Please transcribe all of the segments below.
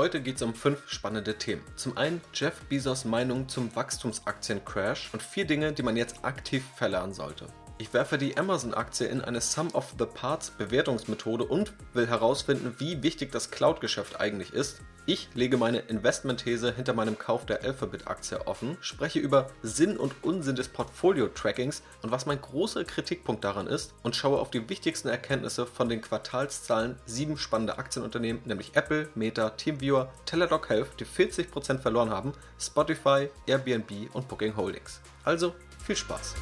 Heute geht es um fünf spannende Themen. Zum einen Jeff Bezos Meinung zum Wachstumsaktiencrash und vier Dinge, die man jetzt aktiv verlernen sollte. Ich werfe die Amazon-Aktie in eine Sum of the Parts Bewertungsmethode und will herausfinden, wie wichtig das Cloud-Geschäft eigentlich ist. Ich lege meine Investmentthese hinter meinem Kauf der Alphabet-Aktie offen, spreche über Sinn und Unsinn des Portfolio-Trackings und was mein großer Kritikpunkt daran ist und schaue auf die wichtigsten Erkenntnisse von den Quartalszahlen sieben spannender Aktienunternehmen, nämlich Apple, Meta, TeamViewer, Teladoc Health, die 40% verloren haben, Spotify, Airbnb und Booking Holdings. Also viel Spaß!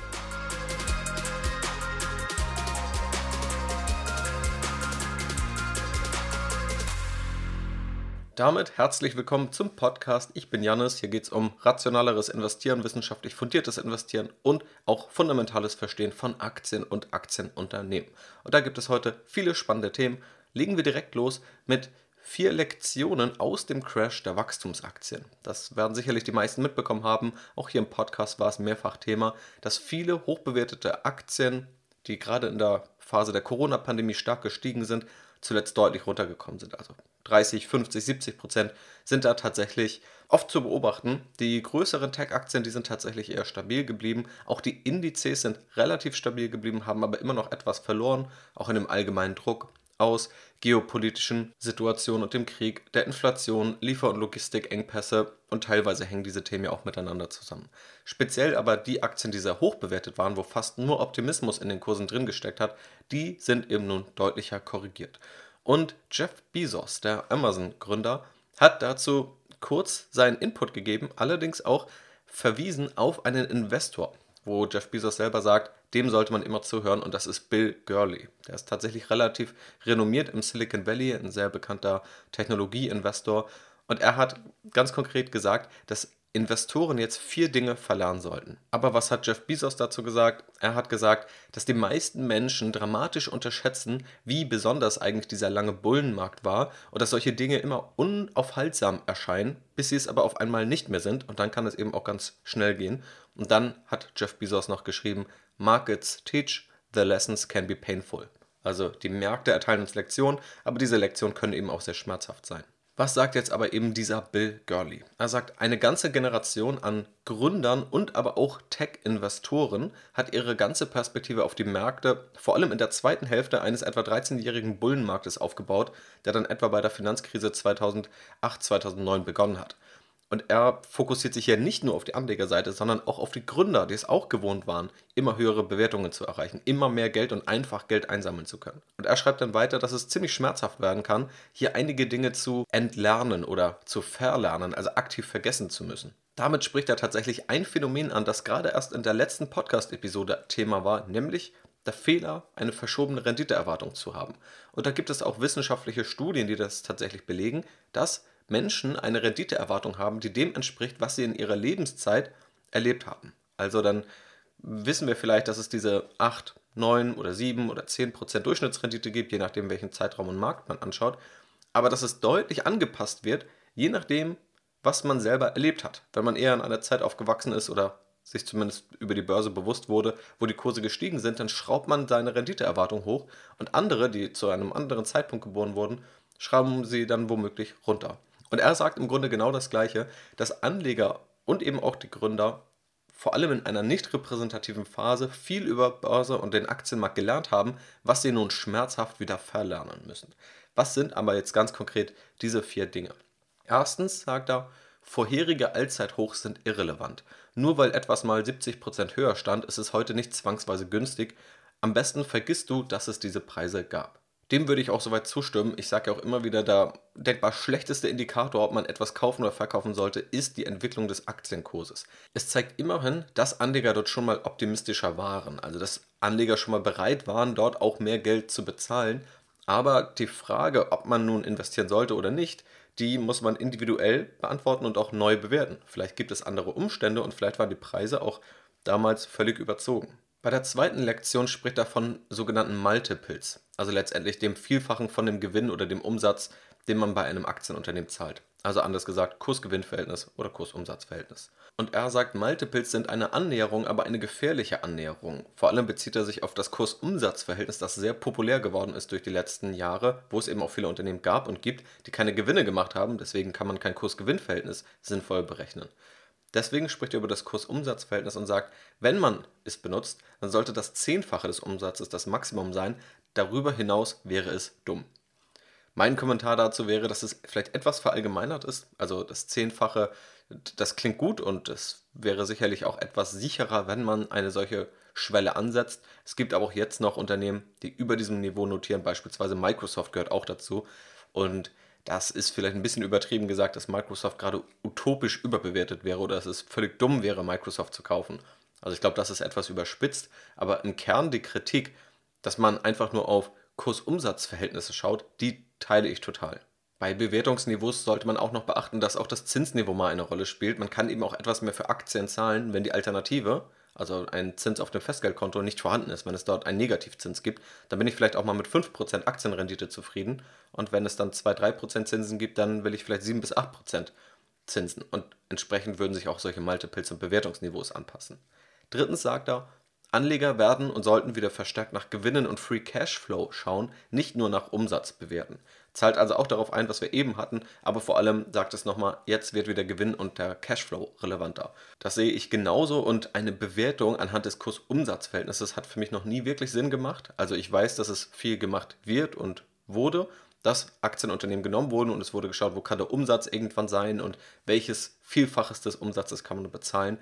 Damit herzlich willkommen zum Podcast. Ich bin Janis. Hier geht es um rationaleres Investieren, wissenschaftlich fundiertes Investieren und auch fundamentales Verstehen von Aktien und Aktienunternehmen. Und da gibt es heute viele spannende Themen. Legen wir direkt los mit vier Lektionen aus dem Crash der Wachstumsaktien. Das werden sicherlich die meisten mitbekommen haben. Auch hier im Podcast war es mehrfach Thema, dass viele hochbewertete Aktien, die gerade in der Phase der Corona-Pandemie stark gestiegen sind, zuletzt deutlich runtergekommen sind. Also 30, 50, 70 Prozent sind da tatsächlich oft zu beobachten. Die größeren Tech-Aktien, die sind tatsächlich eher stabil geblieben. Auch die Indizes sind relativ stabil geblieben, haben aber immer noch etwas verloren, auch in dem allgemeinen Druck aus geopolitischen Situationen und dem Krieg, der Inflation, Liefer- und Logistikengpässe und teilweise hängen diese Themen ja auch miteinander zusammen. Speziell aber die Aktien, die sehr hoch bewertet waren, wo fast nur Optimismus in den Kursen drin gesteckt hat, die sind eben nun deutlicher korrigiert. Und Jeff Bezos, der Amazon-Gründer, hat dazu kurz seinen Input gegeben, allerdings auch verwiesen auf einen Investor, wo Jeff Bezos selber sagt, dem sollte man immer zuhören und das ist Bill Gurley. Der ist tatsächlich relativ renommiert im Silicon Valley, ein sehr bekannter Technologieinvestor und er hat ganz konkret gesagt, dass Investoren jetzt vier Dinge verlernen sollten. Aber was hat Jeff Bezos dazu gesagt? Er hat gesagt, dass die meisten Menschen dramatisch unterschätzen, wie besonders eigentlich dieser lange Bullenmarkt war und dass solche Dinge immer unaufhaltsam erscheinen, bis sie es aber auf einmal nicht mehr sind und dann kann es eben auch ganz schnell gehen. Und dann hat Jeff Bezos noch geschrieben, Markets teach, the lessons can be painful. Also die Märkte erteilen uns Lektionen, aber diese Lektionen können eben auch sehr schmerzhaft sein. Was sagt jetzt aber eben dieser Bill Gurley? Er sagt, eine ganze Generation an Gründern und aber auch Tech-Investoren hat ihre ganze Perspektive auf die Märkte vor allem in der zweiten Hälfte eines etwa 13-jährigen Bullenmarktes aufgebaut, der dann etwa bei der Finanzkrise 2008-2009 begonnen hat. Und er fokussiert sich ja nicht nur auf die Anlegerseite, sondern auch auf die Gründer, die es auch gewohnt waren, immer höhere Bewertungen zu erreichen, immer mehr Geld und einfach Geld einsammeln zu können. Und er schreibt dann weiter, dass es ziemlich schmerzhaft werden kann, hier einige Dinge zu entlernen oder zu verlernen, also aktiv vergessen zu müssen. Damit spricht er tatsächlich ein Phänomen an, das gerade erst in der letzten Podcast-Episode Thema war, nämlich der Fehler, eine verschobene Renditeerwartung zu haben. Und da gibt es auch wissenschaftliche Studien, die das tatsächlich belegen, dass Menschen eine Renditeerwartung haben, die dem entspricht, was sie in ihrer Lebenszeit erlebt haben. Also dann wissen wir vielleicht, dass es diese 8, 9 oder 7 oder 10 Prozent Durchschnittsrendite gibt, je nachdem, welchen Zeitraum und Markt man anschaut. Aber dass es deutlich angepasst wird, je nachdem, was man selber erlebt hat. Wenn man eher in einer Zeit aufgewachsen ist oder sich zumindest über die Börse bewusst wurde, wo die Kurse gestiegen sind, dann schraubt man seine Renditeerwartung hoch und andere, die zu einem anderen Zeitpunkt geboren wurden, schrauben sie dann womöglich runter. Und er sagt im Grunde genau das Gleiche, dass Anleger und eben auch die Gründer vor allem in einer nicht repräsentativen Phase viel über Börse und den Aktienmarkt gelernt haben, was sie nun schmerzhaft wieder verlernen müssen. Was sind aber jetzt ganz konkret diese vier Dinge? Erstens sagt er, vorherige Allzeithochs sind irrelevant. Nur weil etwas mal 70% höher stand, ist es heute nicht zwangsweise günstig. Am besten vergisst du, dass es diese Preise gab. Dem würde ich auch soweit zustimmen. Ich sage ja auch immer wieder, der denkbar schlechteste Indikator, ob man etwas kaufen oder verkaufen sollte, ist die Entwicklung des Aktienkurses. Es zeigt immerhin, dass Anleger dort schon mal optimistischer waren, also dass Anleger schon mal bereit waren, dort auch mehr Geld zu bezahlen. Aber die Frage, ob man nun investieren sollte oder nicht, die muss man individuell beantworten und auch neu bewerten. Vielleicht gibt es andere Umstände und vielleicht waren die Preise auch damals völlig überzogen. Bei der zweiten Lektion spricht er von sogenannten Multiples, also letztendlich dem Vielfachen von dem Gewinn oder dem Umsatz, den man bei einem Aktienunternehmen zahlt. Also anders gesagt, Kurs-Gewinn-Verhältnis oder Kurs-Umsatz-Verhältnis. Und er sagt, Multiples sind eine Annäherung, aber eine gefährliche Annäherung. Vor allem bezieht er sich auf das Kurs-Umsatz-Verhältnis, das sehr populär geworden ist durch die letzten Jahre, wo es eben auch viele Unternehmen gab und gibt, die keine Gewinne gemacht haben. Deswegen kann man kein Kurs-Gewinn-Verhältnis sinnvoll berechnen. Deswegen spricht er über das Kurs-Umsatz-Verhältnis und sagt, wenn man es benutzt, dann sollte das Zehnfache des Umsatzes das Maximum sein. Darüber hinaus wäre es dumm. Mein Kommentar dazu wäre, dass es vielleicht etwas verallgemeinert ist. Also das Zehnfache, das klingt gut und es wäre sicherlich auch etwas sicherer, wenn man eine solche Schwelle ansetzt. Es gibt aber auch jetzt noch Unternehmen, die über diesem Niveau notieren. Beispielsweise Microsoft gehört auch dazu. Und das ist vielleicht ein bisschen übertrieben gesagt, dass Microsoft gerade utopisch überbewertet wäre oder dass es völlig dumm wäre, Microsoft zu kaufen. Also ich glaube, das ist etwas überspitzt, aber im Kern die Kritik, dass man einfach nur auf Kursumsatzverhältnisse schaut, die teile ich total. Bei Bewertungsniveaus sollte man auch noch beachten, dass auch das Zinsniveau mal eine Rolle spielt. Man kann eben auch etwas mehr für Aktien zahlen, wenn die Alternative, also ein Zins auf dem Festgeldkonto, nicht vorhanden ist. Wenn es dort einen Negativzins gibt, dann bin ich vielleicht auch mal mit 5% Aktienrendite zufrieden. Und wenn es dann 2-3% Zinsen gibt, dann will ich vielleicht 7 8% Zinsen. Und entsprechend würden sich auch solche Multiples und Bewertungsniveaus anpassen. Drittens sagt er, Anleger werden und sollten wieder verstärkt nach Gewinnen und Free Cashflow schauen, nicht nur nach Umsatz bewerten. Zahlt also auch darauf ein, was wir eben hatten, aber vor allem sagt es nochmal, jetzt wird wieder Gewinn und der Cashflow relevanter. Das sehe ich genauso und eine Bewertung anhand des Kurs-Umsatz-Verhältnisses hat für mich noch nie wirklich Sinn gemacht. Also ich weiß, dass es viel gemacht wird und wurde, dass Aktienunternehmen genommen wurden und es wurde geschaut, wo kann der Umsatz irgendwann sein und welches Vielfaches des Umsatzes kann man bezahlen.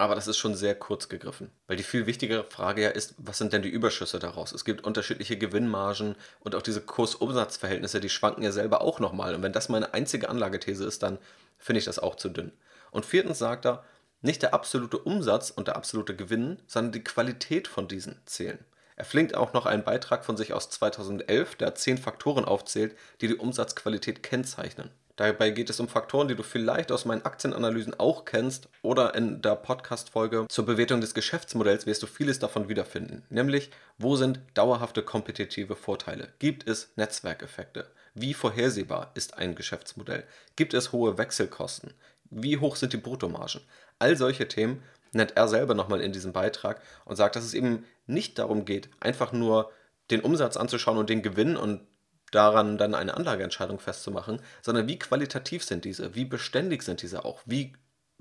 Aber das ist schon sehr kurz gegriffen. Weil die viel wichtigere Frage ja ist, was sind denn die Überschüsse daraus? Es gibt unterschiedliche Gewinnmargen und auch diese Kurs-Umsatz-Verhältnisse, die schwanken ja selber auch nochmal. Und wenn das meine einzige Anlagethese ist, dann finde ich das auch zu dünn. Und viertens sagt er, nicht der absolute Umsatz und der absolute Gewinn, sondern die Qualität von diesen zählen. Er flinkt auch noch einen Beitrag von sich aus 2011, der zehn Faktoren aufzählt, die die Umsatzqualität kennzeichnen. Dabei geht es um Faktoren, die du vielleicht aus meinen Aktienanalysen auch kennst oder in der Podcast-Folge zur Bewertung des Geschäftsmodells wirst du vieles davon wiederfinden. Nämlich, wo sind dauerhafte kompetitive Vorteile? Gibt es Netzwerkeffekte? Wie vorhersehbar ist ein Geschäftsmodell? Gibt es hohe Wechselkosten? Wie hoch sind die Bruttomargen? All solche Themen nennt er selber nochmal in diesem Beitrag und sagt, dass es eben nicht darum geht, einfach nur den Umsatz anzuschauen und den Gewinn und daran dann eine Anlageentscheidung festzumachen, sondern wie qualitativ sind diese, wie beständig sind diese auch, wie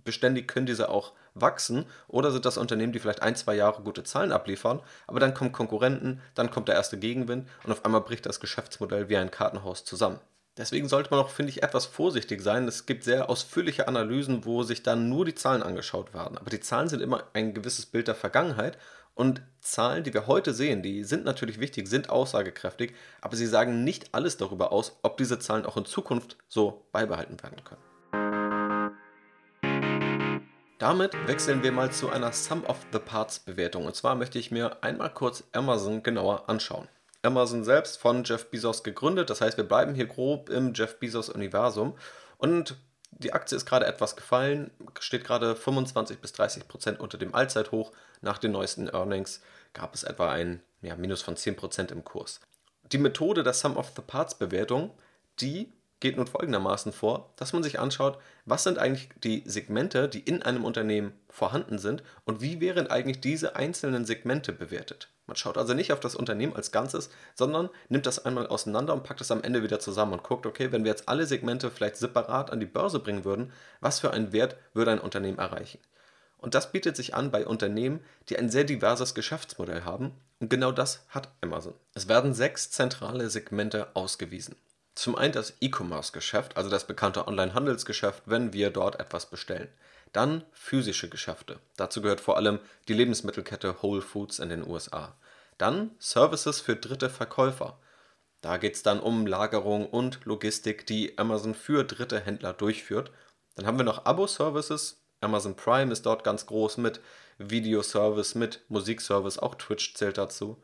beständig können diese auch wachsen oder sind das Unternehmen, die vielleicht ein, zwei Jahre gute Zahlen abliefern, aber dann kommen Konkurrenten, dann kommt der erste Gegenwind und auf einmal bricht das Geschäftsmodell wie ein Kartenhaus zusammen. Deswegen sollte man auch, finde ich, etwas vorsichtig sein. Es gibt sehr ausführliche Analysen, wo sich dann nur die Zahlen angeschaut werden. Aber die Zahlen sind immer ein gewisses Bild der Vergangenheit und Zahlen, die wir heute sehen, die sind natürlich wichtig, sind aussagekräftig, aber sie sagen nicht alles darüber aus, ob diese Zahlen auch in Zukunft so beibehalten werden können. Damit wechseln wir mal zu einer Sum of the Parts Bewertung. Und zwar möchte ich mir einmal kurz Amazon genauer anschauen. Amazon selbst von Jeff Bezos gegründet, das heißt, wir bleiben hier grob im Jeff Bezos Universum. Und die Aktie ist gerade etwas gefallen, steht gerade 25 bis 30 Prozent unter dem Allzeithoch. Nach den neuesten Earnings gab es etwa ein ja, Minus von 10 Prozent im Kurs. Die Methode der Sum of the Parts Bewertung, die geht nun folgendermaßen vor, dass man sich anschaut, was sind eigentlich die Segmente, die in einem Unternehmen vorhanden sind und wie wären eigentlich diese einzelnen Segmente bewertet. Man schaut also nicht auf das Unternehmen als Ganzes, sondern nimmt das einmal auseinander und packt es am Ende wieder zusammen und guckt, okay, wenn wir jetzt alle Segmente vielleicht separat an die Börse bringen würden, was für einen Wert würde ein Unternehmen erreichen? Und das bietet sich an bei Unternehmen, die ein sehr diverses Geschäftsmodell haben. Und genau das hat Amazon. Es werden sechs zentrale Segmente ausgewiesen. Zum einen das E-Commerce-Geschäft, also das bekannte Online-Handelsgeschäft, wenn wir dort etwas bestellen. Dann physische Geschäfte. Dazu gehört vor allem die Lebensmittelkette Whole Foods in den USA. Dann Services für dritte Verkäufer. Da geht es dann um Lagerung und Logistik, die Amazon für dritte Händler durchführt. Dann haben wir noch Abo-Services. Amazon Prime ist dort ganz groß mit Videoservice, mit Musikservice, auch Twitch zählt dazu.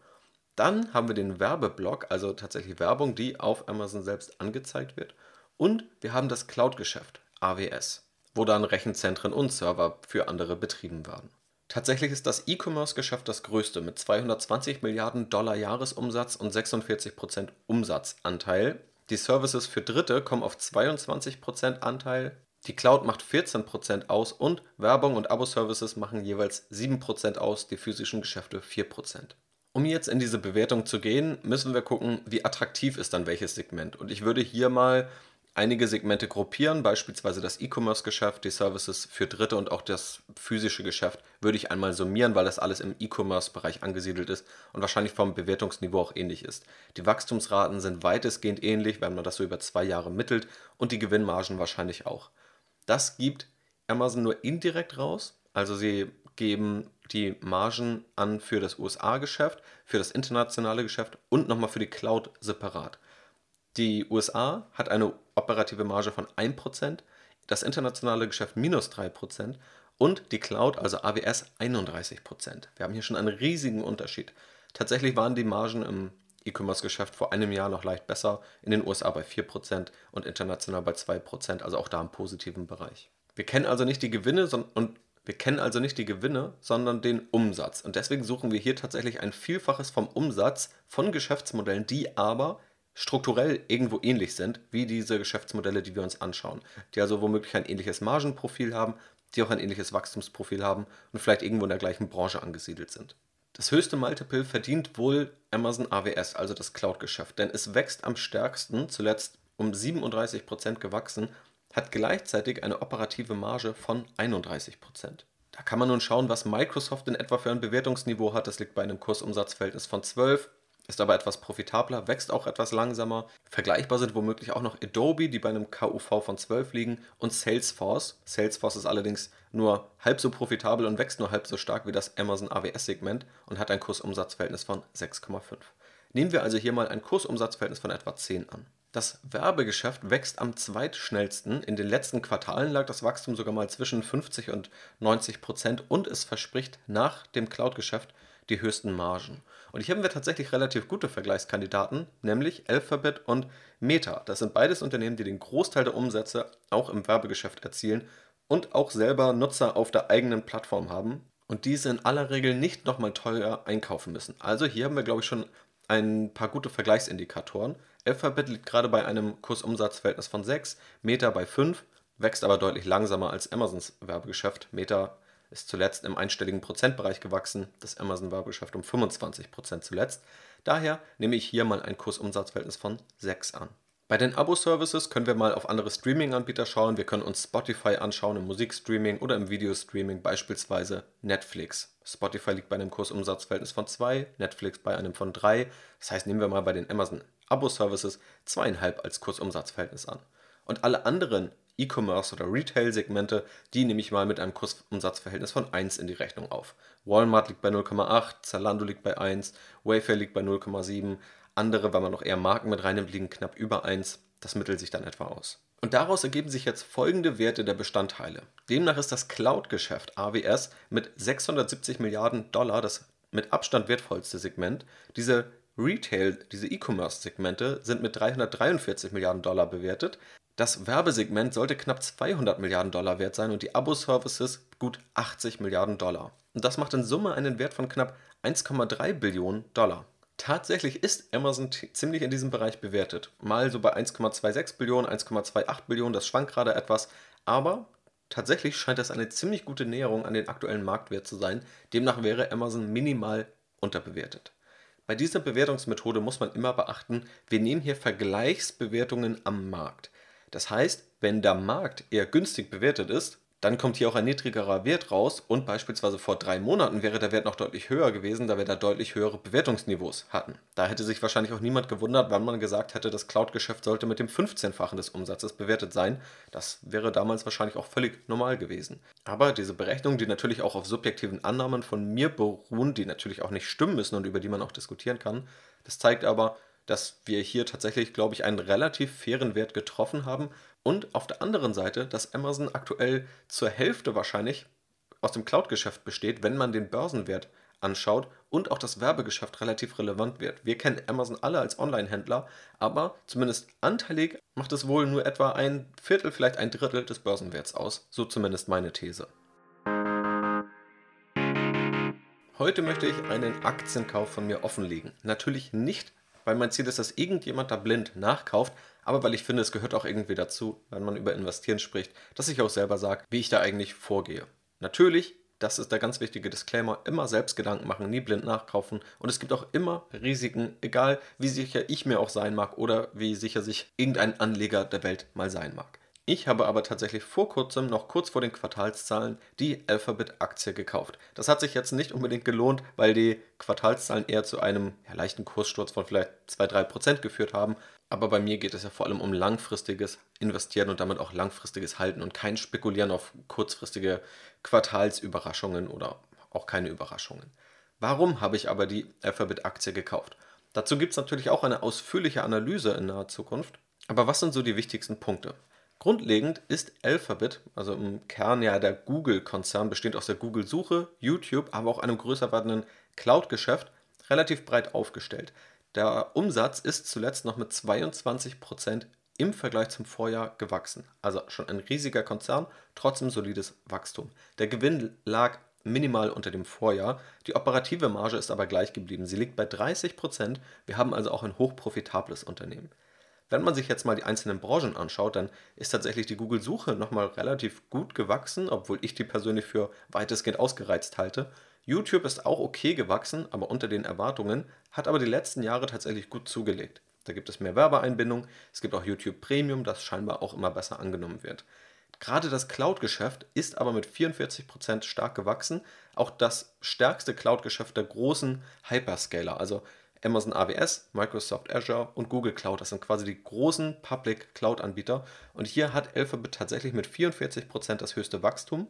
Dann haben wir den Werbeblock, also tatsächlich Werbung, die auf Amazon selbst angezeigt wird. Und wir haben das Cloud-Geschäft, AWS wo dann Rechenzentren und Server für andere betrieben werden. Tatsächlich ist das E-Commerce-Geschäft das größte mit 220 Milliarden Dollar Jahresumsatz und 46 Prozent Umsatzanteil. Die Services für Dritte kommen auf 22% Anteil, die Cloud macht 14% aus und Werbung und Abo-Services machen jeweils 7% aus, die physischen Geschäfte 4%. Um jetzt in diese Bewertung zu gehen, müssen wir gucken, wie attraktiv ist dann welches Segment. Und ich würde hier mal einige Segmente gruppieren, beispielsweise das E-Commerce-Geschäft, die Services für Dritte und auch das physische Geschäft würde ich einmal summieren, weil das alles im E-Commerce-Bereich angesiedelt ist und wahrscheinlich vom Bewertungsniveau auch ähnlich ist. Die Wachstumsraten sind weitestgehend ähnlich, wenn man das so über zwei Jahre mittelt und die Gewinnmargen wahrscheinlich auch. Das gibt Amazon nur indirekt raus, also sie geben die Margen an für das USA-Geschäft, für das internationale Geschäft und nochmal für die Cloud separat. Die USA hat eine operative Marge von 1%, das internationale Geschäft minus 3% und die Cloud, also AWS, 31%. Wir haben hier schon einen riesigen Unterschied. Tatsächlich waren die Margen im E-Commerce-Geschäft vor einem Jahr noch leicht besser, in den USA bei 4% und international bei 2%, also auch da im positiven Bereich. Wir kennen also nicht die Gewinne und wir kennen also nicht die Gewinne, sondern den Umsatz. Und deswegen suchen wir hier tatsächlich ein Vielfaches vom Umsatz von Geschäftsmodellen, die aber strukturell irgendwo ähnlich sind wie diese Geschäftsmodelle, die wir uns anschauen, die also womöglich ein ähnliches Margenprofil haben, die auch ein ähnliches Wachstumsprofil haben und vielleicht irgendwo in der gleichen Branche angesiedelt sind. Das höchste Multiple verdient wohl Amazon AWS, also das Cloud-Geschäft, denn es wächst am stärksten, zuletzt um 37% gewachsen, hat gleichzeitig eine operative Marge von 31%. Da kann man nun schauen, was Microsoft in etwa für ein Bewertungsniveau hat. Das liegt bei einem Kursumsatzverhältnis von 12 ist aber etwas profitabler, wächst auch etwas langsamer. Vergleichbar sind womöglich auch noch Adobe, die bei einem KUV von 12 liegen, und Salesforce. Salesforce ist allerdings nur halb so profitabel und wächst nur halb so stark wie das Amazon AWS-Segment und hat ein Kursumsatzverhältnis von 6,5. Nehmen wir also hier mal ein Kursumsatzverhältnis von etwa 10 an. Das Werbegeschäft wächst am zweitschnellsten. In den letzten Quartalen lag das Wachstum sogar mal zwischen 50 und 90 Prozent und es verspricht nach dem Cloud-Geschäft die höchsten Margen. Und hier haben wir tatsächlich relativ gute Vergleichskandidaten, nämlich Alphabet und Meta. Das sind beides Unternehmen, die den Großteil der Umsätze auch im Werbegeschäft erzielen und auch selber Nutzer auf der eigenen Plattform haben und diese in aller Regel nicht nochmal teuer einkaufen müssen. Also hier haben wir, glaube ich, schon ein paar gute Vergleichsindikatoren. Alphabet liegt gerade bei einem Kursumsatzverhältnis von 6, Meta bei 5, wächst aber deutlich langsamer als Amazons Werbegeschäft. Meta ist zuletzt im einstelligen Prozentbereich gewachsen, das Amazon-Werbegeschäft um 25% zuletzt. Daher nehme ich hier mal ein Kursumsatzverhältnis von 6 an. Bei den Abo-Services können wir mal auf andere Streaming-Anbieter schauen. Wir können uns Spotify anschauen im Musikstreaming oder im Videostreaming, beispielsweise Netflix. Spotify liegt bei einem Kursumsatzverhältnis von 2, Netflix bei einem von 3. Das heißt, nehmen wir mal bei den Amazon Abo-Services 2,5 als Kursumsatzverhältnis an. Und alle anderen E-Commerce oder Retail-Segmente, die nehme ich mal mit einem Kursumsatzverhältnis von 1 in die Rechnung auf. Walmart liegt bei 0,8, Zalando liegt bei 1, Wayfair liegt bei 0,7, andere, wenn man noch eher Marken mit reinnimmt, liegen knapp über 1. Das mittelt sich dann etwa aus. Und daraus ergeben sich jetzt folgende Werte der Bestandteile. Demnach ist das Cloud-Geschäft AWS mit 670 Milliarden Dollar das mit Abstand wertvollste Segment. Diese Retail, diese E-Commerce-Segmente sind mit 343 Milliarden Dollar bewertet. Das Werbesegment sollte knapp 200 Milliarden Dollar wert sein und die Abo-Services gut 80 Milliarden Dollar. Und das macht in Summe einen Wert von knapp 1,3 Billionen Dollar. Tatsächlich ist Amazon ziemlich in diesem Bereich bewertet. Mal so bei 1,26 Billionen, 1,28 Billionen, das schwankt gerade etwas, aber tatsächlich scheint das eine ziemlich gute Näherung an den aktuellen Marktwert zu sein. Demnach wäre Amazon minimal unterbewertet. Bei dieser Bewertungsmethode muss man immer beachten, wir nehmen hier Vergleichsbewertungen am Markt. Das heißt, wenn der Markt eher günstig bewertet ist, dann kommt hier auch ein niedrigerer Wert raus und beispielsweise vor drei Monaten wäre der Wert noch deutlich höher gewesen, da wir da deutlich höhere Bewertungsniveaus hatten. Da hätte sich wahrscheinlich auch niemand gewundert, wann man gesagt hätte, das Cloud-Geschäft sollte mit dem 15-fachen des Umsatzes bewertet sein. Das wäre damals wahrscheinlich auch völlig normal gewesen. Aber diese Berechnungen, die natürlich auch auf subjektiven Annahmen von mir beruhen, die natürlich auch nicht stimmen müssen und über die man auch diskutieren kann, das zeigt aber, dass wir hier tatsächlich, glaube ich, einen relativ fairen Wert getroffen haben. Und auf der anderen Seite, dass Amazon aktuell zur Hälfte wahrscheinlich aus dem Cloud-Geschäft besteht, wenn man den Börsenwert anschaut und auch das Werbegeschäft relativ relevant wird. Wir kennen Amazon alle als Online-Händler, aber zumindest anteilig macht es wohl nur etwa ein Viertel, vielleicht ein Drittel des Börsenwerts aus. So zumindest meine These. Heute möchte ich einen Aktienkauf von mir offenlegen. Natürlich nicht weil mein Ziel ist, dass irgendjemand da blind nachkauft, aber weil ich finde, es gehört auch irgendwie dazu, wenn man über Investieren spricht, dass ich auch selber sage, wie ich da eigentlich vorgehe. Natürlich, das ist der ganz wichtige Disclaimer, immer selbst Gedanken machen, nie blind nachkaufen und es gibt auch immer Risiken, egal wie sicher ich mir auch sein mag oder wie sicher sich irgendein Anleger der Welt mal sein mag. Ich habe aber tatsächlich vor kurzem, noch kurz vor den Quartalszahlen, die Alphabet-Aktie gekauft. Das hat sich jetzt nicht unbedingt gelohnt, weil die Quartalszahlen eher zu einem ja, leichten Kurssturz von vielleicht 2-3% geführt haben. Aber bei mir geht es ja vor allem um langfristiges Investieren und damit auch langfristiges Halten und kein Spekulieren auf kurzfristige Quartalsüberraschungen oder auch keine Überraschungen. Warum habe ich aber die Alphabet-Aktie gekauft? Dazu gibt es natürlich auch eine ausführliche Analyse in naher Zukunft. Aber was sind so die wichtigsten Punkte? Grundlegend ist Alphabet, also im Kern ja der Google-Konzern, bestehend aus der Google-Suche, YouTube, aber auch einem größer werdenden Cloud-Geschäft, relativ breit aufgestellt. Der Umsatz ist zuletzt noch mit 22% im Vergleich zum Vorjahr gewachsen. Also schon ein riesiger Konzern, trotzdem solides Wachstum. Der Gewinn lag minimal unter dem Vorjahr. Die operative Marge ist aber gleich geblieben. Sie liegt bei 30%. Wir haben also auch ein hochprofitables Unternehmen. Wenn man sich jetzt mal die einzelnen Branchen anschaut, dann ist tatsächlich die Google-Suche nochmal relativ gut gewachsen, obwohl ich die persönlich für weitestgehend ausgereizt halte. YouTube ist auch okay gewachsen, aber unter den Erwartungen, hat aber die letzten Jahre tatsächlich gut zugelegt. Da gibt es mehr Werbeeinbindung, es gibt auch YouTube Premium, das scheinbar auch immer besser angenommen wird. Gerade das Cloud-Geschäft ist aber mit 44% stark gewachsen, auch das stärkste Cloud-Geschäft der großen Hyperscaler, also Amazon AWS, Microsoft Azure und Google Cloud. Das sind quasi die großen Public Cloud-Anbieter. Und hier hat Alphabet tatsächlich mit 44% das höchste Wachstum.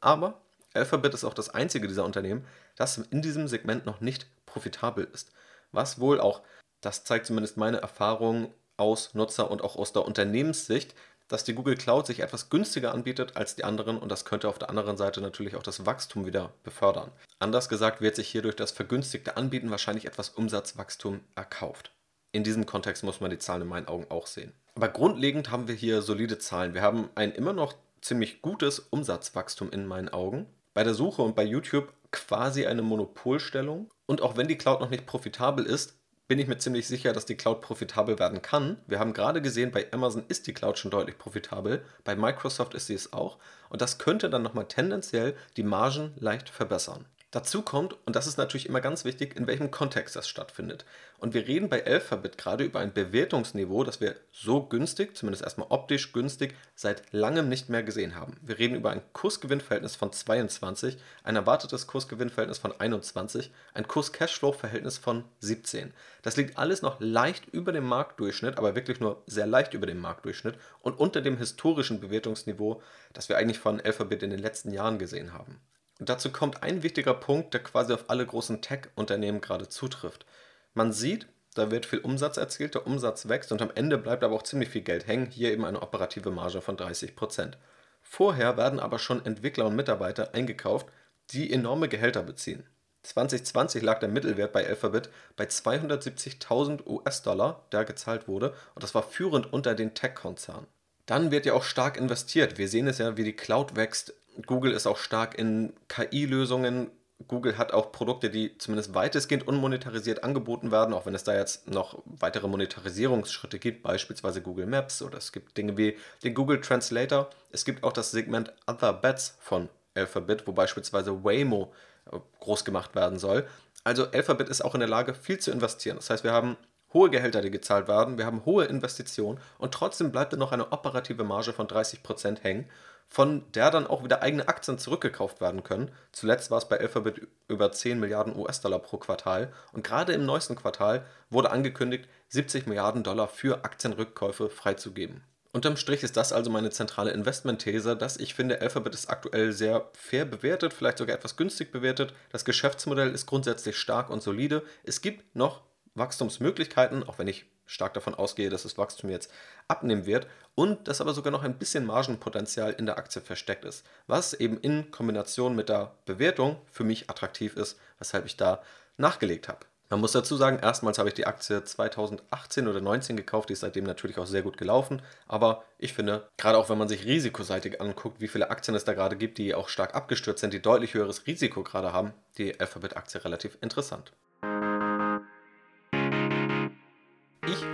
Aber Alphabet ist auch das einzige dieser Unternehmen, das in diesem Segment noch nicht profitabel ist. Was wohl auch, das zeigt zumindest meine Erfahrung aus Nutzer- und auch aus der Unternehmenssicht, dass die Google Cloud sich etwas günstiger anbietet als die anderen und das könnte auf der anderen Seite natürlich auch das Wachstum wieder befördern. Anders gesagt wird sich hier durch das vergünstigte Anbieten wahrscheinlich etwas Umsatzwachstum erkauft. In diesem Kontext muss man die Zahlen in meinen Augen auch sehen. Aber grundlegend haben wir hier solide Zahlen. Wir haben ein immer noch ziemlich gutes Umsatzwachstum in meinen Augen. Bei der Suche und bei YouTube quasi eine Monopolstellung. Und auch wenn die Cloud noch nicht profitabel ist, bin ich mir ziemlich sicher, dass die Cloud profitabel werden kann. Wir haben gerade gesehen, bei Amazon ist die Cloud schon deutlich profitabel, bei Microsoft ist sie es auch und das könnte dann nochmal tendenziell die Margen leicht verbessern. Dazu kommt, und das ist natürlich immer ganz wichtig, in welchem Kontext das stattfindet. Und wir reden bei Alphabet gerade über ein Bewertungsniveau, das wir so günstig, zumindest erstmal optisch günstig, seit langem nicht mehr gesehen haben. Wir reden über ein Kursgewinnverhältnis von 22, ein erwartetes Kursgewinnverhältnis von 21, ein Kurs-Cashflow-Verhältnis von 17. Das liegt alles noch leicht über dem Marktdurchschnitt, aber wirklich nur sehr leicht über dem Marktdurchschnitt und unter dem historischen Bewertungsniveau, das wir eigentlich von Alphabet in den letzten Jahren gesehen haben. Und dazu kommt ein wichtiger Punkt, der quasi auf alle großen Tech-Unternehmen gerade zutrifft. Man sieht, da wird viel Umsatz erzielt, der Umsatz wächst und am Ende bleibt aber auch ziemlich viel Geld hängen, hier eben eine operative Marge von 30%. Vorher werden aber schon Entwickler und Mitarbeiter eingekauft, die enorme Gehälter beziehen. 2020 lag der Mittelwert bei Alphabet bei 270.000 US-Dollar, der gezahlt wurde, und das war führend unter den Tech-Konzernen. Dann wird ja auch stark investiert. Wir sehen es ja, wie die Cloud wächst. Google ist auch stark in KI-Lösungen. Google hat auch Produkte, die zumindest weitestgehend unmonetarisiert angeboten werden, auch wenn es da jetzt noch weitere Monetarisierungsschritte gibt, beispielsweise Google Maps oder es gibt Dinge wie den Google Translator. Es gibt auch das Segment Other Bets von Alphabet, wo beispielsweise Waymo äh, groß gemacht werden soll. Also Alphabet ist auch in der Lage, viel zu investieren. Das heißt, wir haben hohe Gehälter, die gezahlt werden, wir haben hohe Investitionen und trotzdem bleibt da noch eine operative Marge von 30% hängen, von der dann auch wieder eigene Aktien zurückgekauft werden können. Zuletzt war es bei Alphabet über 10 Milliarden US-Dollar pro Quartal und gerade im neuesten Quartal wurde angekündigt, 70 Milliarden Dollar für Aktienrückkäufe freizugeben. Unterm Strich ist das also meine zentrale Investmentthese, dass ich finde, Alphabet ist aktuell sehr fair bewertet, vielleicht sogar etwas günstig bewertet. Das Geschäftsmodell ist grundsätzlich stark und solide. Es gibt noch Wachstumsmöglichkeiten, auch wenn ich stark davon ausgehe, dass das Wachstum jetzt abnehmen wird und dass aber sogar noch ein bisschen Margenpotenzial in der Aktie versteckt ist, was eben in Kombination mit der Bewertung für mich attraktiv ist, weshalb ich da nachgelegt habe. Man muss dazu sagen, erstmals habe ich die Aktie 2018 oder 2019 gekauft, die ist seitdem natürlich auch sehr gut gelaufen, aber ich finde, gerade auch wenn man sich risikoseitig anguckt, wie viele Aktien es da gerade gibt, die auch stark abgestürzt sind, die deutlich höheres Risiko gerade haben, die Alphabet-Aktie relativ interessant.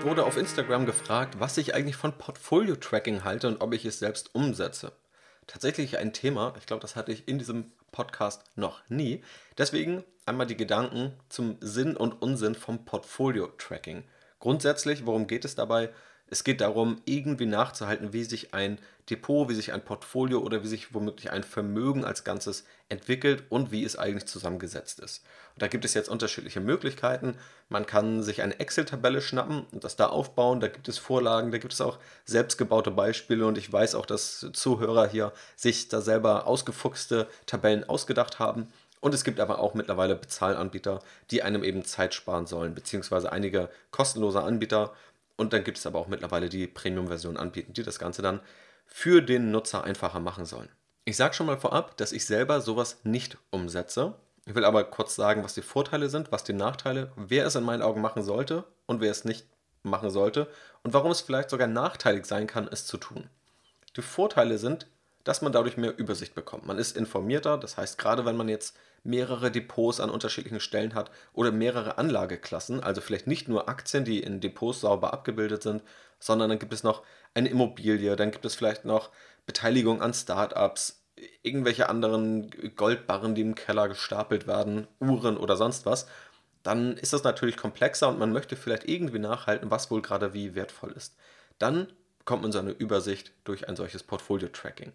Wurde auf Instagram gefragt, was ich eigentlich von Portfolio-Tracking halte und ob ich es selbst umsetze. Tatsächlich ein Thema, ich glaube, das hatte ich in diesem Podcast noch nie. Deswegen einmal die Gedanken zum Sinn und Unsinn vom Portfolio-Tracking. Grundsätzlich, worum geht es dabei? Es geht darum, irgendwie nachzuhalten, wie sich ein Depot, wie sich ein Portfolio oder wie sich womöglich ein Vermögen als Ganzes entwickelt und wie es eigentlich zusammengesetzt ist. Und da gibt es jetzt unterschiedliche Möglichkeiten. Man kann sich eine Excel-Tabelle schnappen und das da aufbauen. Da gibt es Vorlagen, da gibt es auch selbstgebaute Beispiele und ich weiß auch, dass Zuhörer hier sich da selber ausgefuchste Tabellen ausgedacht haben. Und es gibt aber auch mittlerweile Bezahlanbieter, die einem eben Zeit sparen sollen, beziehungsweise einige kostenlose Anbieter, und dann gibt es aber auch mittlerweile die Premium-Version anbieten, die das Ganze dann für den Nutzer einfacher machen sollen. Ich sage schon mal vorab, dass ich selber sowas nicht umsetze. Ich will aber kurz sagen, was die Vorteile sind, was die Nachteile, wer es in meinen Augen machen sollte und wer es nicht machen sollte und warum es vielleicht sogar nachteilig sein kann, es zu tun. Die Vorteile sind, dass man dadurch mehr Übersicht bekommt. Man ist informierter, das heißt, gerade wenn man jetzt mehrere Depots an unterschiedlichen Stellen hat oder mehrere Anlageklassen, also vielleicht nicht nur Aktien, die in Depots sauber abgebildet sind, sondern dann gibt es noch eine Immobilie, dann gibt es vielleicht noch Beteiligung an Startups, irgendwelche anderen Goldbarren, die im Keller gestapelt werden, Uhren oder sonst was, dann ist das natürlich komplexer und man möchte vielleicht irgendwie nachhalten, was wohl gerade wie wertvoll ist. Dann bekommt man so eine Übersicht durch ein solches Portfolio-Tracking.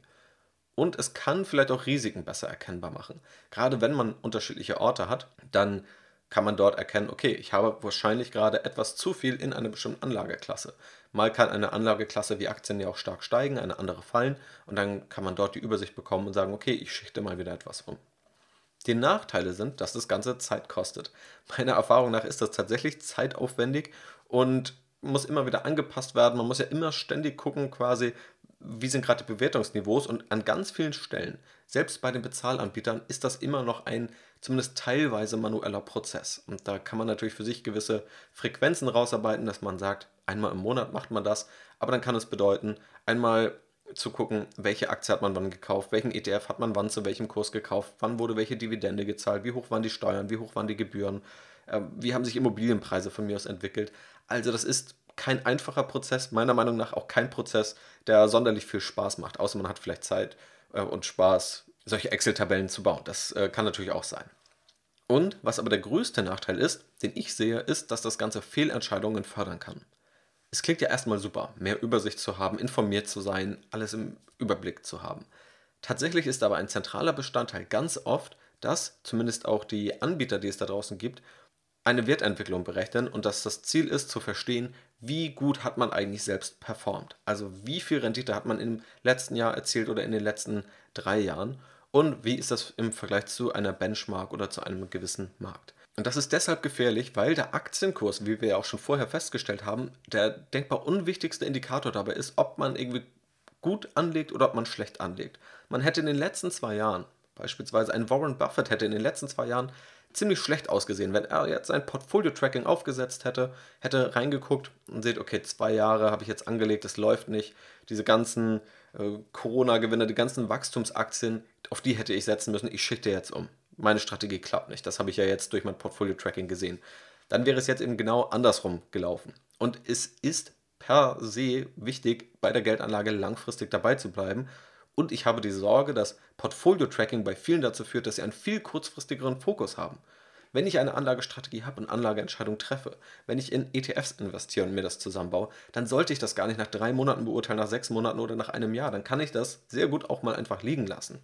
Und es kann vielleicht auch Risiken besser erkennbar machen. Gerade wenn man unterschiedliche Orte hat, dann kann man dort erkennen, okay, ich habe wahrscheinlich gerade etwas zu viel in einer bestimmten Anlageklasse. Mal kann eine Anlageklasse wie Aktien ja auch stark steigen, eine andere fallen und dann kann man dort die Übersicht bekommen und sagen, okay, ich schichte mal wieder etwas um. Die Nachteile sind, dass das Ganze Zeit kostet. Meiner Erfahrung nach ist das tatsächlich zeitaufwendig und muss immer wieder angepasst werden. Man muss ja immer ständig gucken, quasi, wie sind gerade die Bewertungsniveaus und an ganz vielen Stellen, selbst bei den Bezahlanbietern, ist das immer noch ein zumindest teilweise manueller Prozess. Und da kann man natürlich für sich gewisse Frequenzen rausarbeiten, dass man sagt, einmal im Monat macht man das, aber dann kann es bedeuten, einmal zu gucken, welche Aktie hat man wann gekauft, welchen ETF hat man wann zu welchem Kurs gekauft, wann wurde welche Dividende gezahlt, wie hoch waren die Steuern, wie hoch waren die Gebühren, äh, wie haben sich Immobilienpreise von mir aus entwickelt. Also das ist kein einfacher Prozess, meiner Meinung nach auch kein Prozess, der sonderlich viel Spaß macht, außer man hat vielleicht Zeit äh, und Spaß, solche Excel-Tabellen zu bauen. Das äh, kann natürlich auch sein. Und was aber der größte Nachteil ist, den ich sehe, ist, dass das Ganze Fehlentscheidungen fördern kann. Es klingt ja erstmal super, mehr Übersicht zu haben, informiert zu sein, alles im Überblick zu haben. Tatsächlich ist aber ein zentraler Bestandteil ganz oft, dass zumindest auch die Anbieter, die es da draußen gibt, eine Wertentwicklung berechnen und dass das Ziel ist zu verstehen, wie gut hat man eigentlich selbst performt. Also wie viel Rendite hat man im letzten Jahr erzielt oder in den letzten drei Jahren und wie ist das im Vergleich zu einer Benchmark oder zu einem gewissen Markt. Und das ist deshalb gefährlich, weil der Aktienkurs, wie wir ja auch schon vorher festgestellt haben, der denkbar unwichtigste Indikator dabei ist, ob man irgendwie gut anlegt oder ob man schlecht anlegt. Man hätte in den letzten zwei Jahren, beispielsweise ein Warren Buffett hätte in den letzten zwei Jahren ziemlich schlecht ausgesehen. Wenn er jetzt sein Portfolio-Tracking aufgesetzt hätte, hätte reingeguckt und seht, okay, zwei Jahre habe ich jetzt angelegt, das läuft nicht. Diese ganzen äh, Corona-Gewinne, die ganzen Wachstumsaktien, auf die hätte ich setzen müssen. Ich schicke jetzt um. Meine Strategie klappt nicht. Das habe ich ja jetzt durch mein Portfolio-Tracking gesehen. Dann wäre es jetzt eben genau andersrum gelaufen. Und es ist per se wichtig, bei der Geldanlage langfristig dabei zu bleiben und ich habe die Sorge, dass Portfolio-Tracking bei vielen dazu führt, dass sie einen viel kurzfristigeren Fokus haben. Wenn ich eine Anlagestrategie habe und Anlageentscheidungen treffe, wenn ich in ETFs investiere und mir das zusammenbaue, dann sollte ich das gar nicht nach drei Monaten beurteilen, nach sechs Monaten oder nach einem Jahr. Dann kann ich das sehr gut auch mal einfach liegen lassen.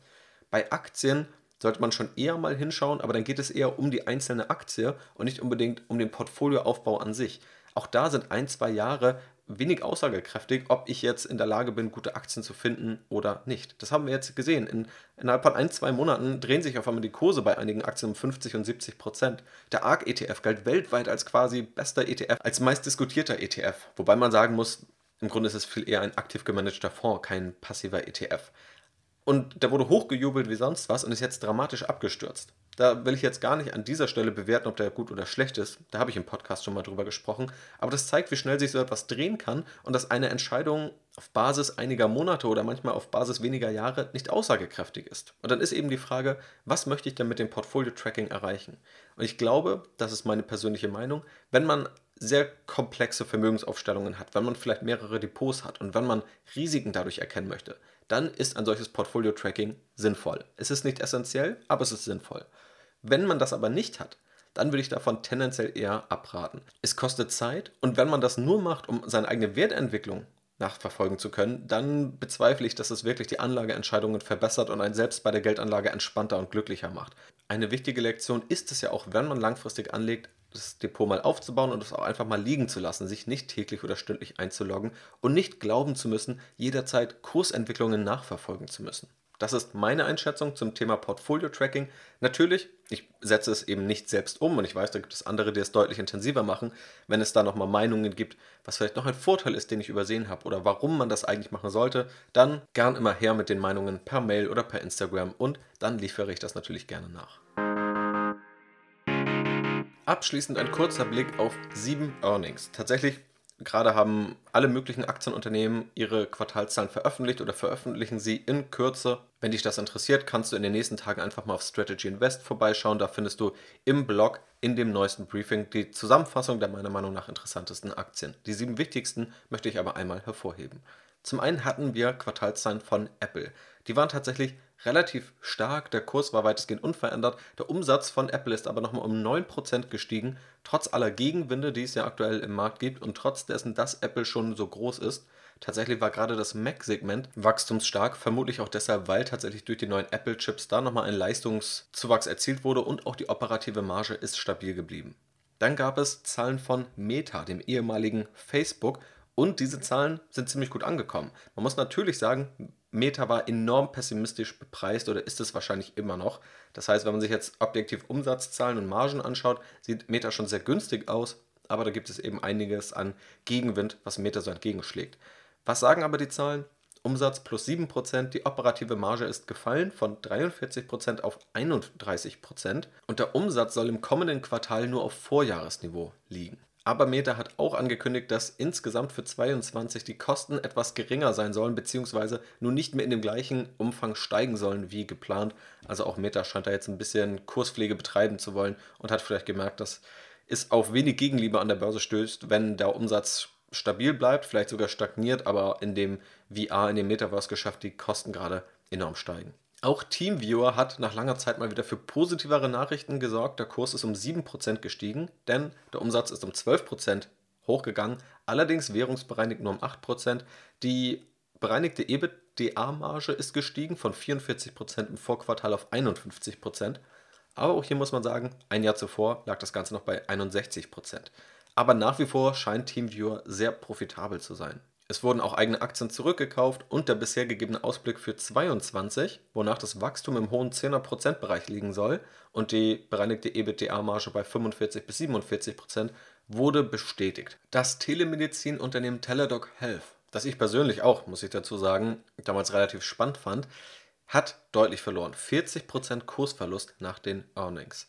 Bei Aktien sollte man schon eher mal hinschauen, aber dann geht es eher um die einzelne Aktie und nicht unbedingt um den Portfolioaufbau an sich. Auch da sind ein, zwei Jahre wenig aussagekräftig, ob ich jetzt in der Lage bin, gute Aktien zu finden oder nicht. Das haben wir jetzt gesehen. In, innerhalb von ein, zwei Monaten drehen sich auf einmal die Kurse bei einigen Aktien um 50 und 70 Prozent. Der ARK-ETF galt weltweit als quasi bester ETF, als meist diskutierter ETF. Wobei man sagen muss, im Grunde ist es viel eher ein aktiv gemanagter Fonds, kein passiver ETF. Und der wurde hochgejubelt wie sonst was und ist jetzt dramatisch abgestürzt. Da will ich jetzt gar nicht an dieser Stelle bewerten, ob der gut oder schlecht ist. Da habe ich im Podcast schon mal drüber gesprochen. Aber das zeigt, wie schnell sich so etwas drehen kann und dass eine Entscheidung auf Basis einiger Monate oder manchmal auf Basis weniger Jahre nicht aussagekräftig ist. Und dann ist eben die Frage, was möchte ich denn mit dem Portfolio-Tracking erreichen? Und ich glaube, das ist meine persönliche Meinung, wenn man sehr komplexe Vermögensaufstellungen hat, wenn man vielleicht mehrere Depots hat und wenn man Risiken dadurch erkennen möchte, dann ist ein solches Portfolio-Tracking sinnvoll. Es ist nicht essentiell, aber es ist sinnvoll. Wenn man das aber nicht hat, dann würde ich davon tendenziell eher abraten. Es kostet Zeit und wenn man das nur macht, um seine eigene Wertentwicklung nachverfolgen zu können, dann bezweifle ich, dass es wirklich die Anlageentscheidungen verbessert und einen selbst bei der Geldanlage entspannter und glücklicher macht. Eine wichtige Lektion ist es ja auch, wenn man langfristig anlegt, das Depot mal aufzubauen und es auch einfach mal liegen zu lassen, sich nicht täglich oder stündlich einzuloggen und nicht glauben zu müssen, jederzeit Kursentwicklungen nachverfolgen zu müssen. Das ist meine Einschätzung zum Thema Portfolio-Tracking. Natürlich, ich setze es eben nicht selbst um und ich weiß, da gibt es andere, die es deutlich intensiver machen. Wenn es da nochmal Meinungen gibt, was vielleicht noch ein Vorteil ist, den ich übersehen habe oder warum man das eigentlich machen sollte, dann gern immer her mit den Meinungen per Mail oder per Instagram und dann liefere ich das natürlich gerne nach. Abschließend ein kurzer Blick auf sieben Earnings. Tatsächlich Gerade haben alle möglichen Aktienunternehmen ihre Quartalzahlen veröffentlicht oder veröffentlichen sie in Kürze. Wenn dich das interessiert, kannst du in den nächsten Tagen einfach mal auf Strategy Invest vorbeischauen. Da findest du im Blog in dem neuesten Briefing die Zusammenfassung der meiner Meinung nach interessantesten Aktien. Die sieben wichtigsten möchte ich aber einmal hervorheben. Zum einen hatten wir Quartalzahlen von Apple. Die waren tatsächlich relativ stark, der Kurs war weitestgehend unverändert, der Umsatz von Apple ist aber nochmal um 9% gestiegen, trotz aller Gegenwinde, die es ja aktuell im Markt gibt und trotz dessen, dass Apple schon so groß ist. Tatsächlich war gerade das Mac-Segment wachstumsstark, vermutlich auch deshalb, weil tatsächlich durch die neuen Apple-Chips da nochmal ein Leistungszuwachs erzielt wurde und auch die operative Marge ist stabil geblieben. Dann gab es Zahlen von Meta, dem ehemaligen Facebook, und diese Zahlen sind ziemlich gut angekommen. Man muss natürlich sagen, Meta war enorm pessimistisch bepreist oder ist es wahrscheinlich immer noch. Das heißt, wenn man sich jetzt objektiv Umsatzzahlen und Margen anschaut, sieht Meta schon sehr günstig aus, aber da gibt es eben einiges an Gegenwind, was Meta so entgegenschlägt. Was sagen aber die Zahlen? Umsatz plus 7%, die operative Marge ist gefallen von 43% auf 31% und der Umsatz soll im kommenden Quartal nur auf Vorjahresniveau liegen. Aber Meta hat auch angekündigt, dass insgesamt für 2022 die Kosten etwas geringer sein sollen, beziehungsweise nur nicht mehr in dem gleichen Umfang steigen sollen wie geplant. Also auch Meta scheint da jetzt ein bisschen Kurspflege betreiben zu wollen und hat vielleicht gemerkt, dass es auf wenig Gegenliebe an der Börse stößt, wenn der Umsatz stabil bleibt, vielleicht sogar stagniert, aber in dem VR, in dem Metaverse-Geschäft die Kosten gerade enorm steigen. Auch TeamViewer hat nach langer Zeit mal wieder für positivere Nachrichten gesorgt. Der Kurs ist um 7% gestiegen, denn der Umsatz ist um 12% hochgegangen, allerdings währungsbereinigt nur um 8%. Die bereinigte EBITDA-Marge ist gestiegen von 44% im Vorquartal auf 51%. Aber auch hier muss man sagen, ein Jahr zuvor lag das Ganze noch bei 61%. Aber nach wie vor scheint TeamViewer sehr profitabel zu sein. Es wurden auch eigene Aktien zurückgekauft und der bisher gegebene Ausblick für 2022, wonach das Wachstum im hohen 10er Bereich liegen soll und die bereinigte EBITDA-Marge bei 45 bis 47 Prozent, wurde bestätigt. Das Telemedizinunternehmen Teladoc Health, das ich persönlich auch, muss ich dazu sagen, damals relativ spannend fand, hat deutlich verloren. 40 Prozent Kursverlust nach den Earnings.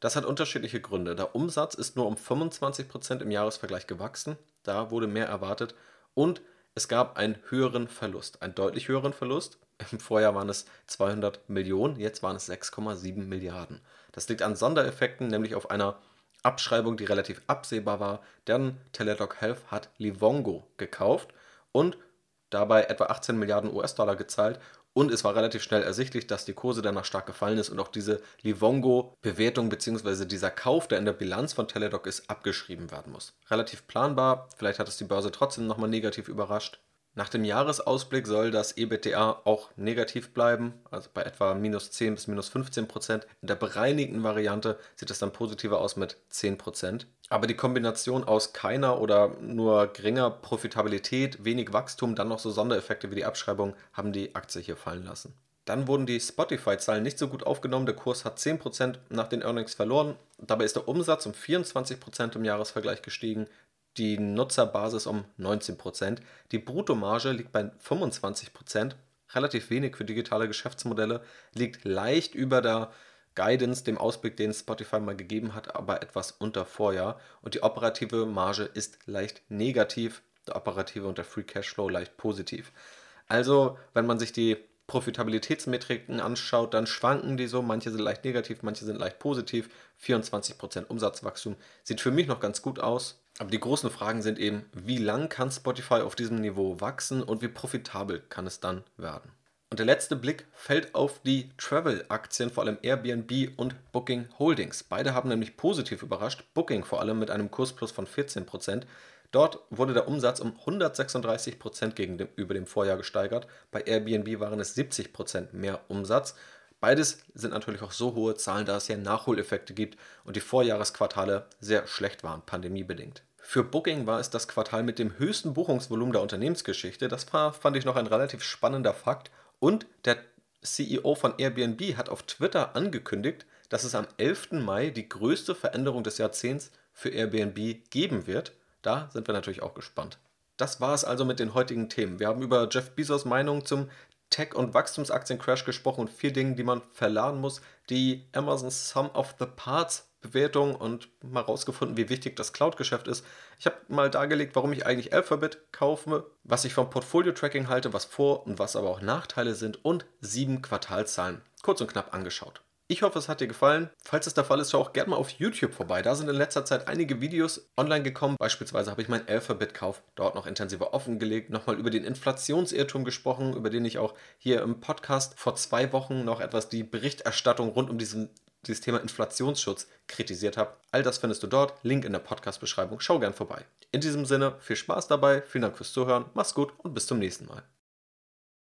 Das hat unterschiedliche Gründe. Der Umsatz ist nur um 25 Prozent im Jahresvergleich gewachsen. Da wurde mehr erwartet und es gab einen höheren Verlust, einen deutlich höheren Verlust. Im Vorjahr waren es 200 Millionen, jetzt waren es 6,7 Milliarden. Das liegt an Sondereffekten, nämlich auf einer Abschreibung, die relativ absehbar war, denn Teladoc Health hat Livongo gekauft und dabei etwa 18 Milliarden US-Dollar gezahlt und es war relativ schnell ersichtlich, dass die Kurse danach stark gefallen ist und auch diese Livongo-Bewertung bzw. dieser Kauf, der in der Bilanz von Teladoc ist, abgeschrieben werden muss. Relativ planbar, vielleicht hat es die Börse trotzdem nochmal negativ überrascht. Nach dem Jahresausblick soll das EBITDA auch negativ bleiben, also bei etwa minus 10 bis minus 15 Prozent. In der bereinigten Variante sieht es dann positiver aus mit 10 Prozent. Aber die Kombination aus keiner oder nur geringer Profitabilität, wenig Wachstum, dann noch so Sondereffekte wie die Abschreibung haben die Aktie hier fallen lassen. Dann wurden die Spotify-Zahlen nicht so gut aufgenommen. Der Kurs hat 10% nach den Earnings verloren. Dabei ist der Umsatz um 24% im Jahresvergleich gestiegen die Nutzerbasis um 19%. Die Bruttomarge liegt bei 25%, relativ wenig für digitale Geschäftsmodelle, liegt leicht über der Guidance, dem Ausblick, den Spotify mal gegeben hat, aber etwas unter Vorjahr. Und die operative Marge ist leicht negativ, der operative und der Free Cashflow leicht positiv. Also, wenn man sich die Profitabilitätsmetriken anschaut, dann schwanken die so. Manche sind leicht negativ, manche sind leicht positiv. 24% Umsatzwachstum sieht für mich noch ganz gut aus. Aber die großen Fragen sind eben, wie lang kann Spotify auf diesem Niveau wachsen und wie profitabel kann es dann werden? Und der letzte Blick fällt auf die Travel-Aktien, vor allem Airbnb und Booking Holdings. Beide haben nämlich positiv überrascht. Booking vor allem mit einem Kursplus von 14%. Dort wurde der Umsatz um 136% gegenüber dem Vorjahr gesteigert. Bei Airbnb waren es 70% mehr Umsatz. Beides sind natürlich auch so hohe Zahlen, da es ja Nachholeffekte gibt und die Vorjahresquartale sehr schlecht waren, pandemiebedingt. Für Booking war es das Quartal mit dem höchsten Buchungsvolumen der Unternehmensgeschichte. Das war, fand ich noch ein relativ spannender Fakt. Und der CEO von Airbnb hat auf Twitter angekündigt, dass es am 11. Mai die größte Veränderung des Jahrzehnts für Airbnb geben wird. Da sind wir natürlich auch gespannt. Das war es also mit den heutigen Themen. Wir haben über Jeff Bezos Meinung zum Tech- und Wachstumsaktiencrash gesprochen und vier Dinge, die man verladen muss. Die Amazon Sum of the Parts Bewertung und mal rausgefunden, wie wichtig das Cloud-Geschäft ist. Ich habe mal dargelegt, warum ich eigentlich Alphabet kaufe, was ich vom Portfolio-Tracking halte, was Vor- und was aber auch Nachteile sind und sieben Quartalzahlen. Kurz und knapp angeschaut. Ich hoffe, es hat dir gefallen. Falls es der Fall ist, schau auch gerne mal auf YouTube vorbei. Da sind in letzter Zeit einige Videos online gekommen. Beispielsweise habe ich meinen Alphabet-Kauf dort noch intensiver offengelegt, nochmal über den Inflationsirrtum gesprochen, über den ich auch hier im Podcast vor zwei Wochen noch etwas die Berichterstattung rund um diesen dieses Thema Inflationsschutz kritisiert habe. All das findest du dort. Link in der Podcast-Beschreibung. Schau gern vorbei. In diesem Sinne, viel Spaß dabei. Vielen Dank fürs Zuhören. Mach's gut und bis zum nächsten Mal.